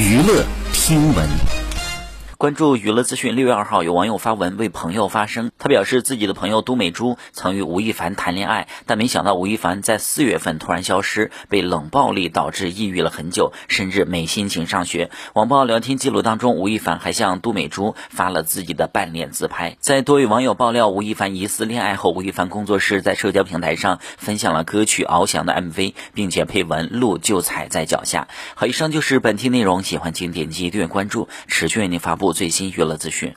娱乐听闻。关注娱乐资讯，六月二号，有网友发文为朋友发声。他表示，自己的朋友都美珠曾与吴亦凡谈恋爱，但没想到吴亦凡在四月份突然消失，被冷暴力导致抑郁了很久，甚至没心情上学。网曝聊天记录当中，吴亦凡还向都美珠发了自己的半脸自拍。在多位网友爆料吴亦凡疑似恋爱后，吴亦凡工作室在社交平台上分享了歌曲《翱翔》的 MV，并且配文“路就踩在脚下”。好，以上就是本期内容，喜欢请点击订阅关注，持续为您发布。最新娱乐资讯。